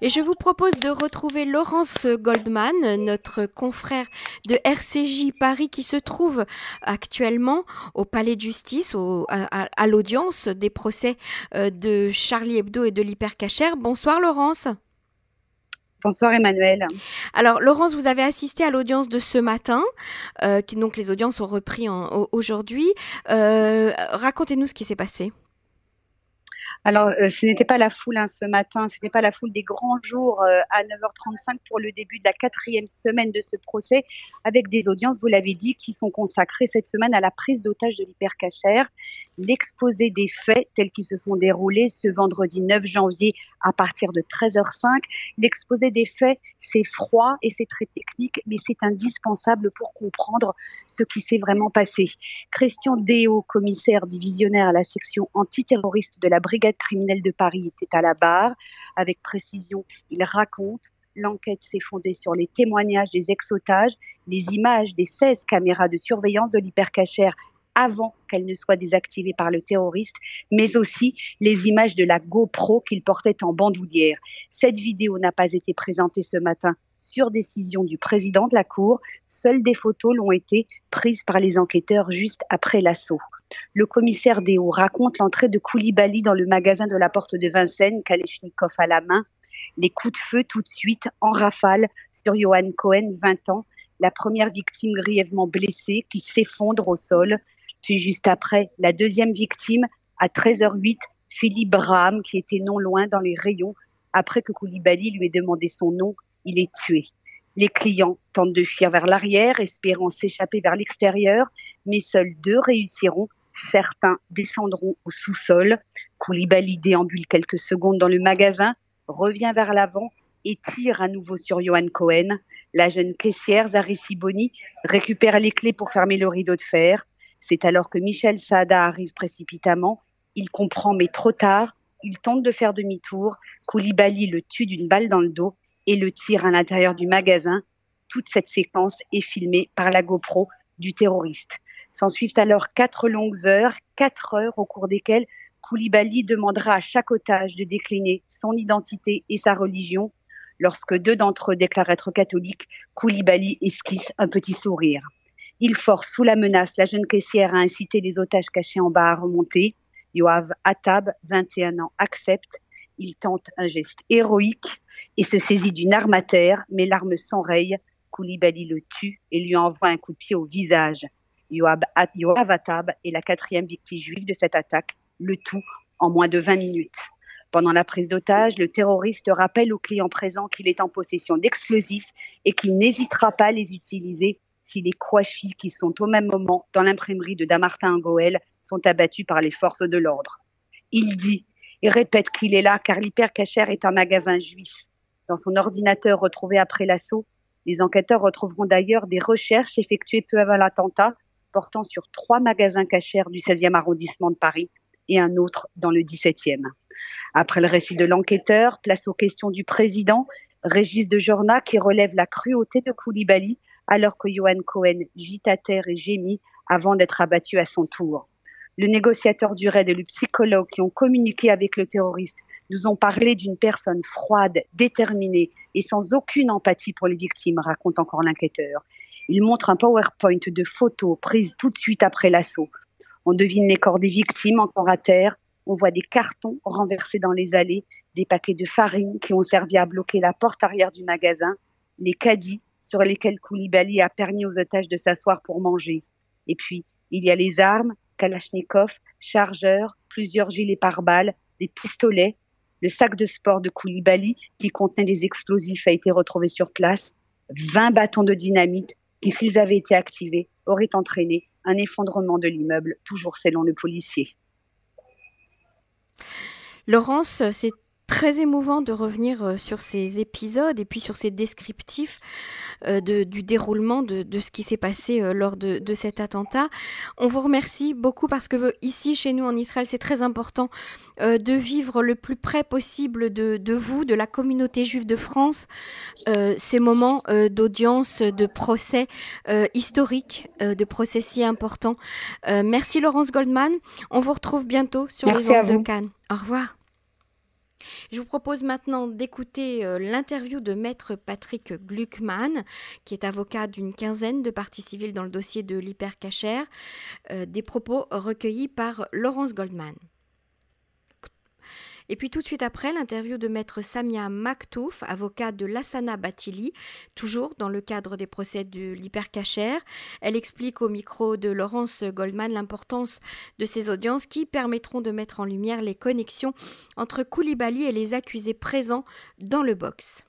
Et je vous propose de retrouver Laurence Goldman, notre confrère de RCJ Paris, qui se trouve actuellement au Palais de Justice, à, l'audience des procès euh, de Charlie Hebdo et de l'hypercachère. Bonsoir Laurence. Bonsoir Emmanuel. Alors Laurence, vous avez assisté à l'audience de ce matin, euh, donc les audiences ont repris aujourd'hui. Euh, racontez-nous ce qui s'est passé. Alors, euh, ce n'était pas la foule hein, ce matin, ce n'était pas la foule des grands jours euh, à 9h35 pour le début de la quatrième semaine de ce procès, avec des audiences, vous l'avez dit, qui sont consacrées cette semaine à la prise d'otage de l'hypercachère, l'exposé des faits tels qu'ils se sont déroulés ce vendredi 9 janvier à partir de 13h05. L'exposé des faits, c'est froid et c'est très technique, mais c'est indispensable pour comprendre ce qui s'est vraiment passé. Christian Déo, commissaire divisionnaire à la section antiterroriste de la brigade criminelle de Paris, était à la barre. Avec précision, il raconte L'enquête s'est fondée sur les témoignages des ex-otages, les images des 16 caméras de surveillance de l'hypercachère avant qu'elle ne soit désactivée par le terroriste, mais aussi les images de la GoPro qu'il portait en bandoulière. Cette vidéo n'a pas été présentée ce matin sur décision du président de la Cour. Seules des photos l'ont été prises par les enquêteurs juste après l'assaut. Le commissaire Déo raconte l'entrée de Koulibaly dans le magasin de la porte de Vincennes, Kalechnikov à la main. Les coups de feu tout de suite en rafale sur Johan Cohen, 20 ans, la première victime grièvement blessée qui s'effondre au sol. Puis juste après, la deuxième victime, à 13h08, Philippe Braham, qui était non loin dans les rayons. Après que Koulibaly lui ait demandé son nom, il est tué. Les clients tentent de fuir vers l'arrière, espérant s'échapper vers l'extérieur, mais seuls deux réussiront. Certains descendront au sous-sol. Koulibaly déambule quelques secondes dans le magasin, revient vers l'avant et tire à nouveau sur Johan Cohen. La jeune caissière, Zari Siboni, récupère les clés pour fermer le rideau de fer. C'est alors que Michel Saada arrive précipitamment. Il comprend, mais trop tard. Il tente de faire demi-tour. Koulibaly le tue d'une balle dans le dos et le tire à l'intérieur du magasin. Toute cette séquence est filmée par la GoPro du terroriste. S'en suivent alors quatre longues heures, quatre heures au cours desquelles Koulibaly demandera à chaque otage de décliner son identité et sa religion. Lorsque deux d'entre eux déclarent être catholiques, Koulibaly esquisse un petit sourire. Il force sous la menace la jeune caissière à inciter les otages cachés en bas à remonter. Yoav Atab, 21 ans, accepte. Il tente un geste héroïque et se saisit d'une arme à terre, mais l'arme s'enraye. Koulibaly le tue et lui envoie un coup de pied au visage. Yoav, Atab est la quatrième victime juive de cette attaque, le tout en moins de 20 minutes. Pendant la prise d'otage, le terroriste rappelle aux clients présents qu'il est en possession d'explosifs et qu'il n'hésitera pas à les utiliser si les Kouachi qui sont au même moment dans l'imprimerie de Damartin Goël sont abattus par les forces de l'ordre. Il dit et répète qu'il est là car l'hypercachère est un magasin juif. Dans son ordinateur retrouvé après l'assaut, les enquêteurs retrouveront d'ailleurs des recherches effectuées peu avant l'attentat portant sur trois magasins cachères du 16e arrondissement de Paris et un autre dans le 17e. Après le récit de l'enquêteur, place aux questions du président, Régis de Jorna qui relève la cruauté de Koulibaly alors que Johan Cohen gît à terre et gémit avant d'être abattu à son tour. Le négociateur du raid et le psychologue qui ont communiqué avec le terroriste nous ont parlé d'une personne froide, déterminée et sans aucune empathie pour les victimes, raconte encore l'enquêteur. Il montre un PowerPoint de photos prises tout de suite après l'assaut. On devine les corps des victimes encore à terre. On voit des cartons renversés dans les allées, des paquets de farine qui ont servi à bloquer la porte arrière du magasin, les caddies sur lesquels Koulibaly a permis aux otages de s'asseoir pour manger. Et puis, il y a les armes, Kalachnikov, chargeurs, plusieurs gilets pare-balles, des pistolets. Le sac de sport de Koulibaly, qui contenait des explosifs, a été retrouvé sur place. 20 bâtons de dynamite qui, s'ils avaient été activés, auraient entraîné un effondrement de l'immeuble, toujours selon le policier. Laurence, c'est très émouvant de revenir euh, sur ces épisodes et puis sur ces descriptifs euh, du déroulement de, ce qui s'est passé euh, lors de, cet attentat. On vous remercie beaucoup parce que ici, chez nous en Israël, c'est très important de vivre le plus près possible de, vous, de la communauté juive de France, ces moments d'audience, de procès historiques, de procès si importants. merci Laurence Goldman. On vous retrouve bientôt sur les ondes de Cannes. Au revoir. Je vous propose maintenant d'écouter euh, l'interview de maître Patrick Gluckman, qui est avocat d'une quinzaine de parties civiles dans le dossier de l'hypercachère, euh, des propos recueillis par Laurence Goldman. Et puis tout de suite après, l'interview de maître Samia Maktouf, avocat de Lassana Batili, toujours dans le cadre des procès de l'hypercachère. Elle explique au micro de Laurence Goldman l'importance de ces audiences qui permettront de mettre en lumière les connexions entre Koulibaly et les accusés présents dans le box.